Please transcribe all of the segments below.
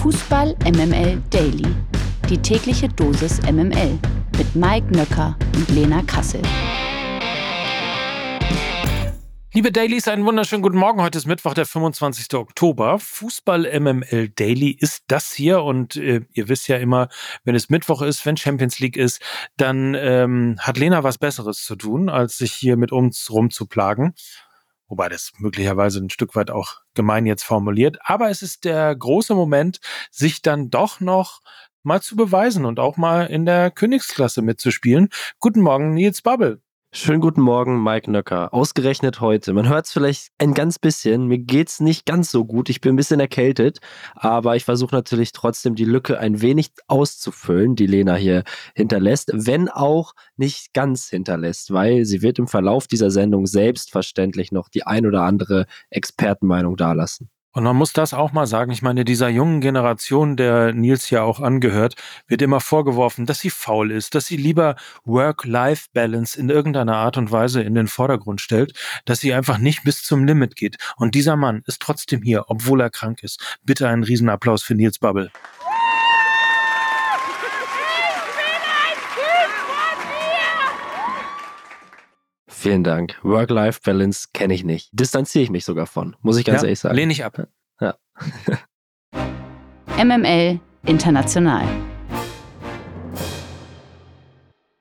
Fußball MML Daily. Die tägliche Dosis MML mit Mike Nöcker und Lena Kassel. Liebe Dailies, einen wunderschönen guten Morgen. Heute ist Mittwoch, der 25. Oktober. Fußball MML Daily ist das hier und äh, ihr wisst ja immer, wenn es Mittwoch ist, wenn Champions League ist, dann ähm, hat Lena was Besseres zu tun, als sich hier mit uns rumzuplagen. Wobei das möglicherweise ein Stück weit auch gemein jetzt formuliert. Aber es ist der große Moment, sich dann doch noch mal zu beweisen und auch mal in der Königsklasse mitzuspielen. Guten Morgen, Nils Bubble. Schönen guten Morgen, Mike Nöcker. Ausgerechnet heute. Man hört es vielleicht ein ganz bisschen. Mir geht's nicht ganz so gut. Ich bin ein bisschen erkältet, aber ich versuche natürlich trotzdem die Lücke ein wenig auszufüllen, die Lena hier hinterlässt, wenn auch nicht ganz hinterlässt, weil sie wird im Verlauf dieser Sendung selbstverständlich noch die ein oder andere Expertenmeinung dalassen. Und man muss das auch mal sagen. Ich meine, dieser jungen Generation, der Nils ja auch angehört, wird immer vorgeworfen, dass sie faul ist, dass sie lieber Work-Life-Balance in irgendeiner Art und Weise in den Vordergrund stellt, dass sie einfach nicht bis zum Limit geht. Und dieser Mann ist trotzdem hier, obwohl er krank ist. Bitte einen Riesenapplaus für Nils Bubble. Vielen Dank. Work-Life-Balance kenne ich nicht. Distanziere ich mich sogar von, muss ich ganz ja, ehrlich sagen. Lehne ich ab. Ja. MML International.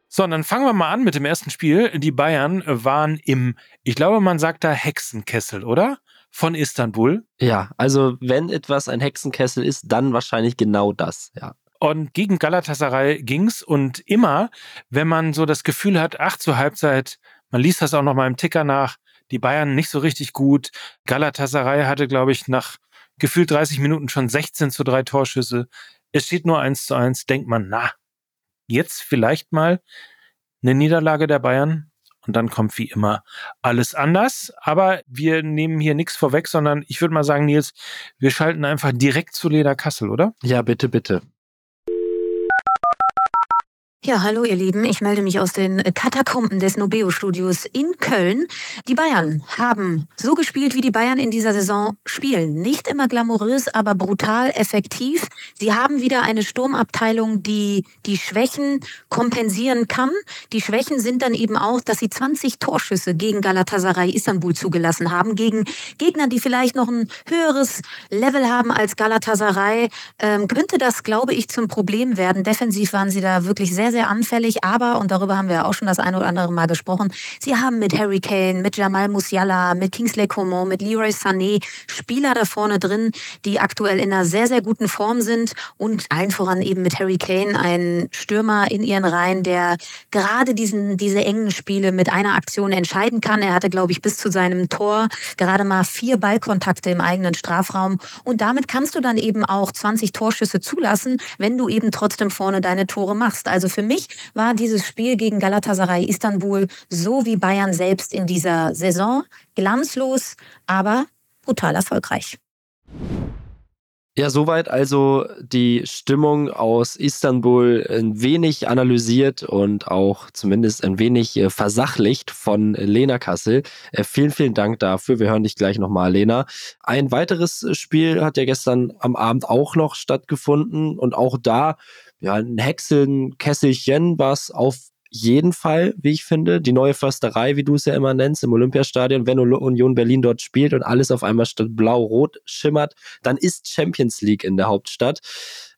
So, und dann fangen wir mal an mit dem ersten Spiel. Die Bayern waren im, ich glaube, man sagt da Hexenkessel, oder? Von Istanbul. Ja, also wenn etwas ein Hexenkessel ist, dann wahrscheinlich genau das, ja. Und gegen Galatasaray ging's und immer, wenn man so das Gefühl hat, ach, zur Halbzeit man liest das auch noch mal im Ticker nach. Die Bayern nicht so richtig gut. Galatasaray hatte, glaube ich, nach gefühlt 30 Minuten schon 16 zu 3 Torschüsse. Es steht nur 1 zu 1. Denkt man, na, jetzt vielleicht mal eine Niederlage der Bayern. Und dann kommt wie immer alles anders. Aber wir nehmen hier nichts vorweg, sondern ich würde mal sagen, Nils, wir schalten einfach direkt zu Leder Kassel, oder? Ja, bitte, bitte. Ja, hallo ihr Lieben. Ich melde mich aus den Katakomben des Nobeo-Studios in Köln. Die Bayern haben so gespielt, wie die Bayern in dieser Saison spielen. Nicht immer glamourös, aber brutal effektiv. Sie haben wieder eine Sturmabteilung, die die Schwächen kompensieren kann. Die Schwächen sind dann eben auch, dass sie 20 Torschüsse gegen Galatasaray Istanbul zugelassen haben. Gegen Gegner, die vielleicht noch ein höheres Level haben als Galatasaray, ähm, könnte das, glaube ich, zum Problem werden. Defensiv waren sie da wirklich sehr, sehr anfällig, aber, und darüber haben wir auch schon das eine oder andere Mal gesprochen, sie haben mit Harry Kane, mit Jamal Musiala, mit Kingsley Coman, mit Leroy Sané Spieler da vorne drin, die aktuell in einer sehr, sehr guten Form sind und allen voran eben mit Harry Kane, ein Stürmer in ihren Reihen, der gerade diesen, diese engen Spiele mit einer Aktion entscheiden kann. Er hatte, glaube ich, bis zu seinem Tor gerade mal vier Ballkontakte im eigenen Strafraum und damit kannst du dann eben auch 20 Torschüsse zulassen, wenn du eben trotzdem vorne deine Tore machst. Also für mich war dieses Spiel gegen Galatasaray Istanbul so wie Bayern selbst in dieser Saison glanzlos, aber brutal erfolgreich. Ja, soweit also die Stimmung aus Istanbul ein wenig analysiert und auch zumindest ein wenig äh, versachlicht von Lena Kassel. Äh, vielen, vielen Dank dafür. Wir hören dich gleich nochmal, Lena. Ein weiteres Spiel hat ja gestern am Abend auch noch stattgefunden und auch da ja, ein Hexenkesselchen, was auf jeden Fall, wie ich finde, die neue Försterei, wie du es ja immer nennst, im Olympiastadion, wenn Union Berlin dort spielt und alles auf einmal blau-rot schimmert, dann ist Champions League in der Hauptstadt.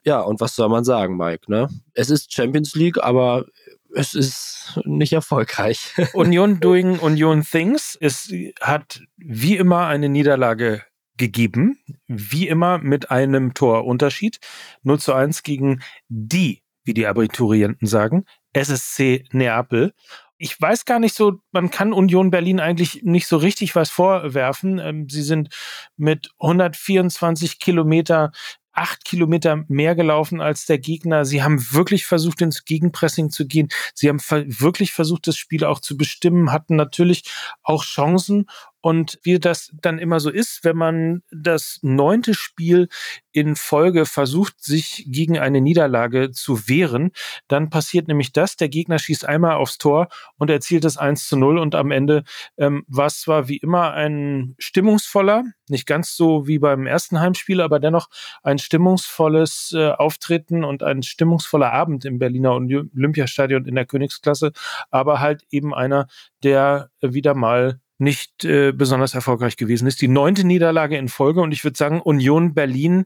Ja, und was soll man sagen, Mike, ne? Es ist Champions League, aber es ist nicht erfolgreich. Union doing Union things. Es hat wie immer eine Niederlage gegeben, wie immer mit einem Torunterschied. 0 zu 1 gegen die, wie die Abiturienten sagen, SSC Neapel. Ich weiß gar nicht so, man kann Union Berlin eigentlich nicht so richtig was vorwerfen. Ähm, sie sind mit 124 Kilometer acht Kilometer mehr gelaufen als der Gegner. Sie haben wirklich versucht, ins Gegenpressing zu gehen. Sie haben wirklich versucht, das Spiel auch zu bestimmen, hatten natürlich auch Chancen Und wie das dann immer so ist, wenn man das neunte Spiel in Folge versucht, sich gegen eine Niederlage zu wehren, dann passiert nämlich das, der Gegner schießt einmal aufs Tor und erzielt das 1 zu 0 und am Ende ähm, war es zwar wie immer ein stimmungsvoller, nicht ganz so wie beim ersten Heimspiel, aber dennoch ein stimmungsvolles äh, Auftreten und ein stimmungsvoller Abend im Berliner Olympiastadion in der Königsklasse, aber halt eben einer, der wieder mal nicht äh, besonders erfolgreich gewesen ist. Die neunte Niederlage in Folge und ich würde sagen, Union Berlin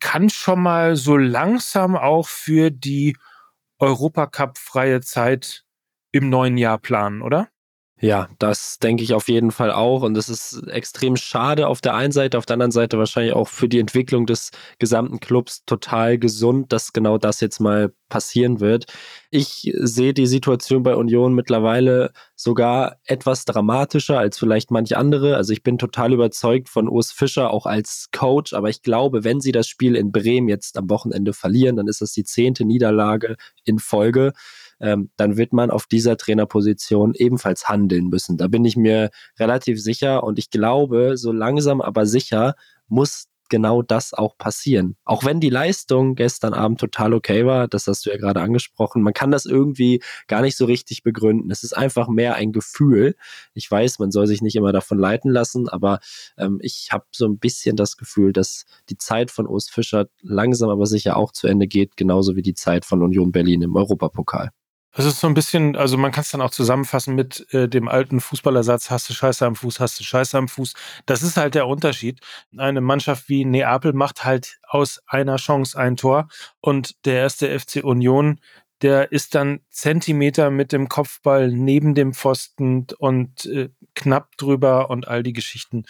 kann schon mal so langsam auch für die Europacup-freie Zeit im neuen Jahr planen, oder? Ja, das denke ich auf jeden Fall auch. Und das ist extrem schade auf der einen Seite, auf der anderen Seite wahrscheinlich auch für die Entwicklung des gesamten Clubs total gesund, dass genau das jetzt mal passieren wird. Ich sehe die Situation bei Union mittlerweile sogar etwas dramatischer als vielleicht manche andere. Also ich bin total überzeugt von Urs Fischer auch als Coach, aber ich glaube, wenn sie das Spiel in Bremen jetzt am Wochenende verlieren, dann ist das die zehnte Niederlage in Folge ähm, dann wird man auf dieser Trainerposition ebenfalls handeln müssen. Da bin ich mir relativ sicher und ich glaube, so langsam aber sicher muss genau das auch passieren. Auch wenn die Leistung gestern Abend total okay war, das hast du ja gerade angesprochen, man kann das irgendwie gar nicht so richtig begründen. Es ist einfach mehr ein Gefühl. Ich weiß, man soll sich nicht immer davon leiten lassen, aber ähm, ich habe so ein bisschen das Gefühl, dass die Zeit von Urs Fischer langsam aber sicher auch zu Ende geht, genauso wie die Zeit von Union Berlin im Europapokal. Das ist so ein bisschen, also man kann es dann auch zusammenfassen mit äh, dem alten Fußballersatz, hast du Scheiße am Fuß, hast du Scheiße am Fuß. Das ist halt der Unterschied. Eine Mannschaft wie Neapel macht halt aus einer Chance ein Tor und der erste FC Union, der ist dann Zentimeter mit dem Kopfball neben dem Pfosten und äh, knapp drüber und all die Geschichten.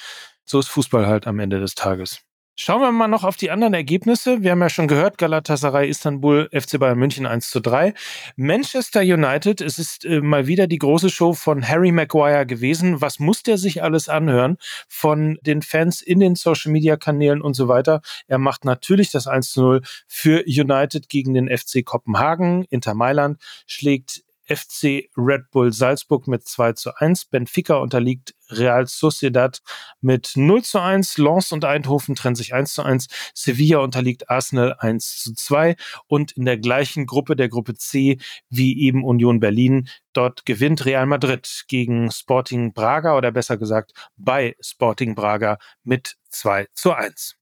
So ist Fußball halt am Ende des Tages. Schauen wir mal noch auf die anderen Ergebnisse. Wir haben ja schon gehört, Galatasaray Istanbul, FC Bayern München 1 zu 3. Manchester United, es ist äh, mal wieder die große Show von Harry Maguire gewesen. Was muss der sich alles anhören von den Fans in den Social Media Kanälen und so weiter? Er macht natürlich das 1 zu 0 für United gegen den FC Kopenhagen. Inter Mailand schlägt FC Red Bull Salzburg mit 2 zu 1. Benfica unterliegt Real Sociedad mit 0 zu 1. Lens und Eindhoven trennen sich 1 zu 1. Sevilla unterliegt Arsenal 1 zu 2. Und in der gleichen Gruppe, der Gruppe C, wie eben Union Berlin, dort gewinnt Real Madrid gegen Sporting Braga oder besser gesagt bei Sporting Braga mit 2 zu 1.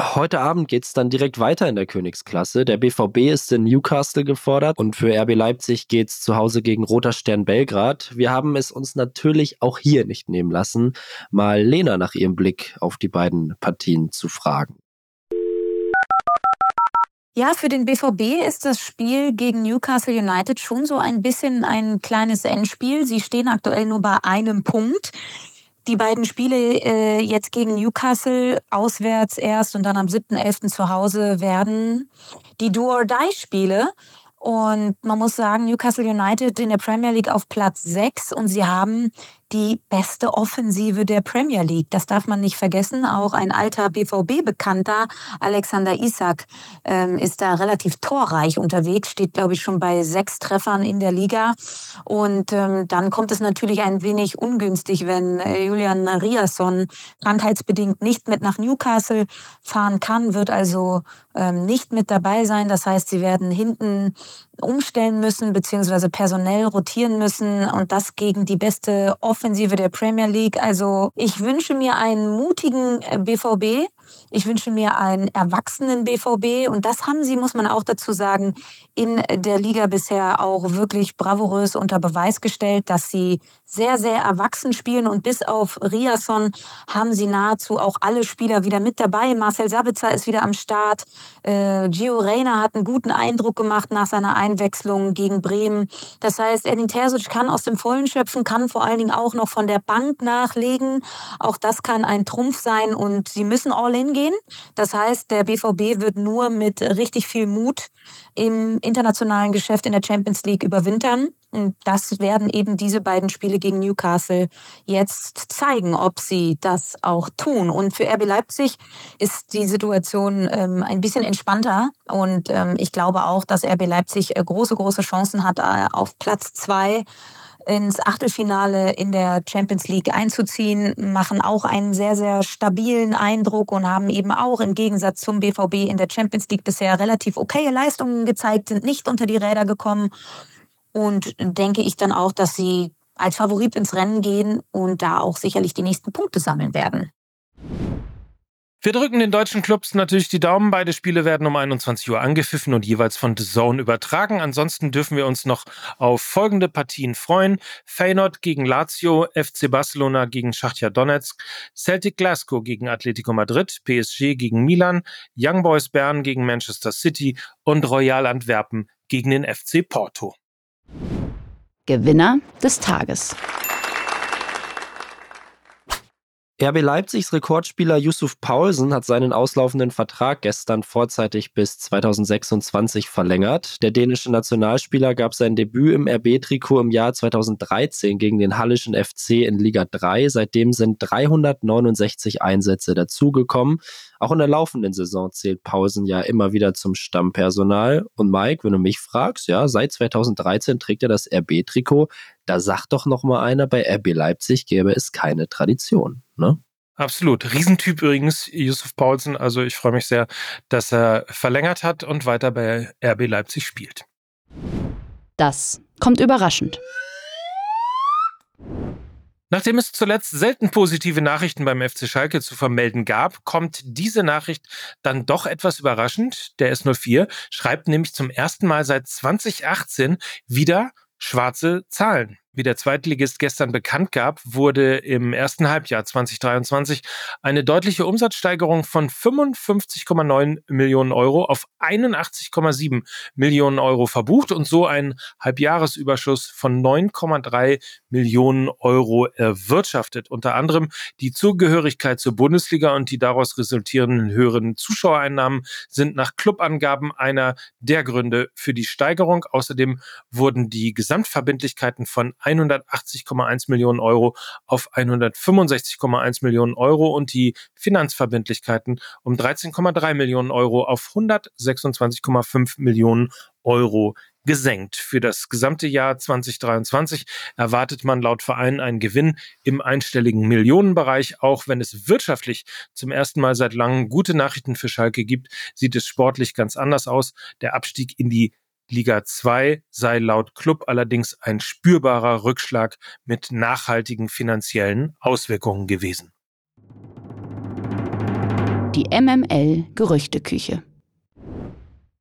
Heute Abend geht es dann direkt weiter in der Königsklasse. Der BVB ist in Newcastle gefordert und für RB Leipzig geht es zu Hause gegen Roter Stern Belgrad. Wir haben es uns natürlich auch hier nicht nehmen lassen, mal Lena nach ihrem Blick auf die beiden Partien zu fragen. Ja, für den BVB ist das Spiel gegen Newcastle United schon so ein bisschen ein kleines Endspiel. Sie stehen aktuell nur bei einem Punkt die beiden Spiele äh, jetzt gegen Newcastle auswärts erst und dann am 7.11. zu Hause werden die Do-or-Die-Spiele. Und man muss sagen, Newcastle United in der Premier League auf Platz 6 und sie haben die beste Offensive der Premier League. Das darf man nicht vergessen. Auch ein alter BVB-Bekannter, Alexander Isak, ähm, ist da relativ torreich unterwegs, steht, glaube ich, schon bei sechs Treffern in der Liga. Und ähm, dann kommt es natürlich ein wenig ungünstig, wenn äh, Julian Riasson krankheitsbedingt nicht mit nach Newcastle fahren kann, wird also ähm, nicht mit dabei sein. Das heißt, sie werden hinten umstellen müssen, beziehungsweise personell rotieren müssen und das gegen die beste Offensive der Premier League. Also ich wünsche mir einen mutigen BVB, äh, Ich wünsche mir einen erwachsenen BVB und das haben sie, muss man auch dazu sagen, in der Liga bisher auch wirklich bravourös unter Beweis gestellt, dass sie sehr, sehr erwachsen spielen und bis auf Riasson haben sie nahezu auch alle Spieler wieder mit dabei. Marcel Sabitzer ist wieder am Start. Äh, Gio Reyna hat einen guten Eindruck gemacht nach seiner Einwechslung gegen Bremen. Das heißt, Edin Terzic kann aus dem Vollen schöpfen, kann vor allen Dingen auch noch von der Bank nachlegen. Auch das kann ein Trumpf sein und sie müssen all in gehen. Das heißt, der BVB wird nur mit richtig viel Mut im internationalen Geschäft in der Champions League überwintern. Und das werden eben diese beiden Spiele gegen Newcastle jetzt zeigen, ob sie das auch tun. Und für RB Leipzig ist die Situation ähm, ein bisschen entspannter. Und ähm, ich glaube auch, dass RB Leipzig äh, große, große Chancen hat äh, auf Platz zwei ins Achtelfinale in der Champions League einzuziehen, machen auch einen sehr, sehr stabilen Eindruck und haben eben auch im Gegensatz zum BVB in der Champions League bisher relativ okaye Leistungen gezeigt, sind nicht unter die Räder gekommen. Und denke ich dann auch, dass sie als Favorit ins Rennen gehen und da auch sicherlich die nächsten Punkte sammeln werden. Wir drücken den deutschen Clubs natürlich die Daumen. Beide Spiele werden um 21 Uhr angepfiffen und jeweils von The Zone übertragen. Ansonsten dürfen wir uns noch auf folgende Partien freuen. Feyenoord gegen Lazio, FC Barcelona gegen Schachtja Donetsk, Celtic Glasgow gegen Atletico Madrid, PSG gegen Milan, Young Boys Bern gegen Manchester City und Royal Antwerpen gegen den FC Porto. Gewinner des Tages. RB Leipzigs Rekordspieler Yusuf Paulsen hat seinen auslaufenden Vertrag gestern vorzeitig bis 2026 verlängert. Der dänische Nationalspieler gab sein Debüt im RB-Trikot im Jahr 2013 gegen den Hallischen FC in Liga 3. Seitdem sind 369 Einsätze dazugekommen. Auch in der laufenden Saison zählt Paulsen ja immer wieder zum Stammpersonal. Und Mike, wenn du mich fragst, ja, seit 2013 trägt er das RB-Trikot. Da sagt doch noch mal einer, bei RB Leipzig gäbe es keine Tradition, ne? Absolut. Riesentyp übrigens, Yusuf Paulsen. Also ich freue mich sehr, dass er verlängert hat und weiter bei RB Leipzig spielt. Das kommt überraschend. Nachdem es zuletzt selten positive Nachrichten beim FC Schalke zu vermelden gab, kommt diese Nachricht dann doch etwas überraschend. Der S04 schreibt nämlich zum ersten Mal seit 2018 wieder schwarze Zahlen. Wie der Zweitligist gestern bekannt gab, wurde im ersten Halbjahr 2023 eine deutliche Umsatzsteigerung von 55,9 Millionen Euro auf 81,7 Millionen Euro verbucht und so ein Halbjahresüberschuss von 9,3 Millionen Euro erwirtschaftet. Unter anderem die Zugehörigkeit zur Bundesliga und die daraus resultierenden höheren Zuschauereinnahmen sind nach Clubangaben einer der Gründe für die Steigerung. Außerdem wurden die Gesamtverbindlichkeiten von 180,1 Millionen Euro auf 165,1 Millionen Euro und die Finanzverbindlichkeiten um 13,3 Millionen Euro auf 126,5 Millionen Euro gesenkt. Für das gesamte Jahr 2023 erwartet man laut Verein einen Gewinn im einstelligen Millionenbereich. Auch wenn es wirtschaftlich zum ersten Mal seit langem gute Nachrichten für Schalke gibt, sieht es sportlich ganz anders aus. Der Abstieg in die Liga 2 sei laut Club allerdings ein spürbarer Rückschlag mit nachhaltigen finanziellen Auswirkungen gewesen. Die MML Gerüchteküche.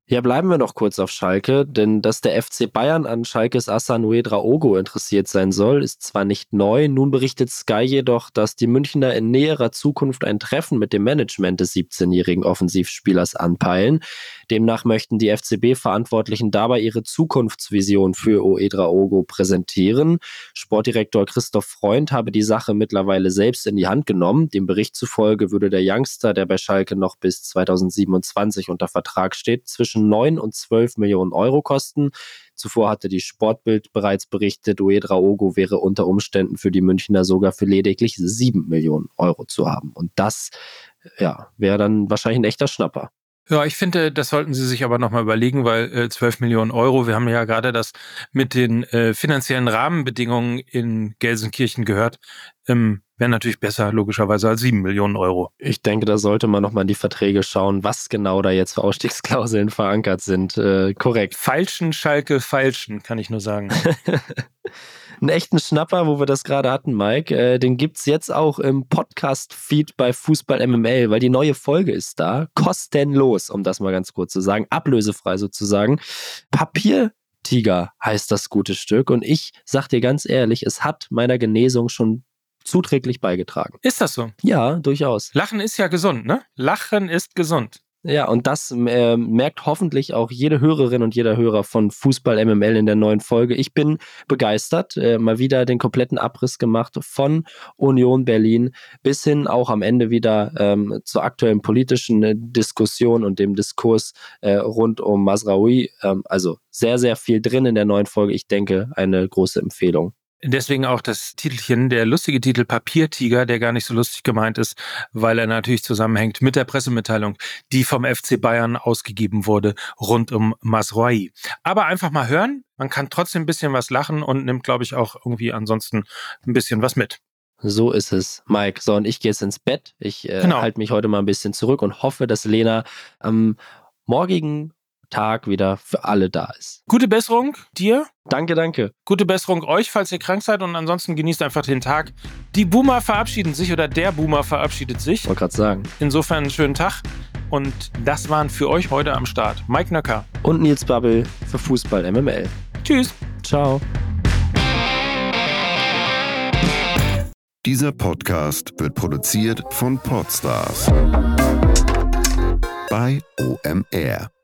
Ja, bleiben wir noch kurz auf Schalke, denn dass der FC Bayern an Schalkes Asanue Draogo interessiert sein soll, ist zwar nicht neu, nun berichtet Sky jedoch, dass die Münchner in näherer Zukunft ein Treffen mit dem Management des 17-jährigen Offensivspielers anpeilen. Demnach möchten die FCB-Verantwortlichen dabei ihre Zukunftsvision für Oe Draogo präsentieren. Sportdirektor Christoph Freund habe die Sache mittlerweile selbst in die Hand genommen. Dem Bericht zufolge würde der Youngster, der bei Schalke noch bis 2027 unter Vertrag steht, zwischen zwischen 9 und 12 Millionen Euro kosten. Zuvor hatte die Sportbild bereits berichtet, Uedra Ogo wäre unter Umständen für die Münchner sogar für lediglich 7 Millionen Euro zu haben. Und das ja, wäre dann wahrscheinlich ein echter Schnapper. Ja, ich finde, das sollten Sie sich aber nochmal überlegen, weil äh, 12 Millionen Euro, wir haben ja gerade das mit den äh, finanziellen Rahmenbedingungen in Gelsenkirchen gehört, ähm, wäre natürlich besser, logischerweise, als 7 Millionen Euro. Ich denke, da sollte man nochmal in die Verträge schauen, was genau da jetzt für Ausstiegsklauseln verankert sind. Äh, korrekt. Falschen Schalke, falschen, kann ich nur sagen. einen echten Schnapper, wo wir das gerade hatten, Mike. Äh, den gibt es jetzt auch im Podcast-Feed bei Fußball MML, weil die neue Folge ist da. Kostenlos, um das mal ganz kurz zu sagen. Ablösefrei sozusagen. Papiertiger heißt das gute Stück. Und ich sag dir ganz ehrlich, es hat meiner Genesung schon zuträglich beigetragen. Ist das so? Ja, durchaus. Lachen ist ja gesund, ne? Lachen ist gesund. Ja, und das äh, merkt hoffentlich auch jede Hörerin und jeder Hörer von Fußball MML in der neuen Folge. Ich bin begeistert, äh, mal wieder den kompletten Abriss gemacht von Union Berlin bis hin auch am Ende wieder ähm, zur aktuellen politischen äh, Diskussion und dem Diskurs äh, rund um Masraoui. Ähm, also sehr, sehr viel drin in der neuen Folge. Ich denke, eine große Empfehlung. Deswegen auch das Titelchen, der lustige Titel Papiertiger, der gar nicht so lustig gemeint ist, weil er natürlich zusammenhängt mit der Pressemitteilung, die vom FC Bayern ausgegeben wurde rund um Masroi. Aber einfach mal hören, man kann trotzdem ein bisschen was lachen und nimmt, glaube ich, auch irgendwie ansonsten ein bisschen was mit. So ist es, Mike. So, und ich gehe jetzt ins Bett. Ich äh, genau. halte mich heute mal ein bisschen zurück und hoffe, dass Lena am morgigen Tag wieder für alle da ist. Gute Besserung dir. Danke, danke. Gute Besserung euch, falls ihr krank seid und ansonsten genießt einfach den Tag. Die Boomer verabschieden sich oder der Boomer verabschiedet sich. Wollte gerade sagen. Insofern einen schönen Tag. Und das waren für euch heute am Start Mike Nöcker und Nils Babbel für Fußball MML. Tschüss. Ciao. Dieser Podcast wird produziert von Podstars bei OMR.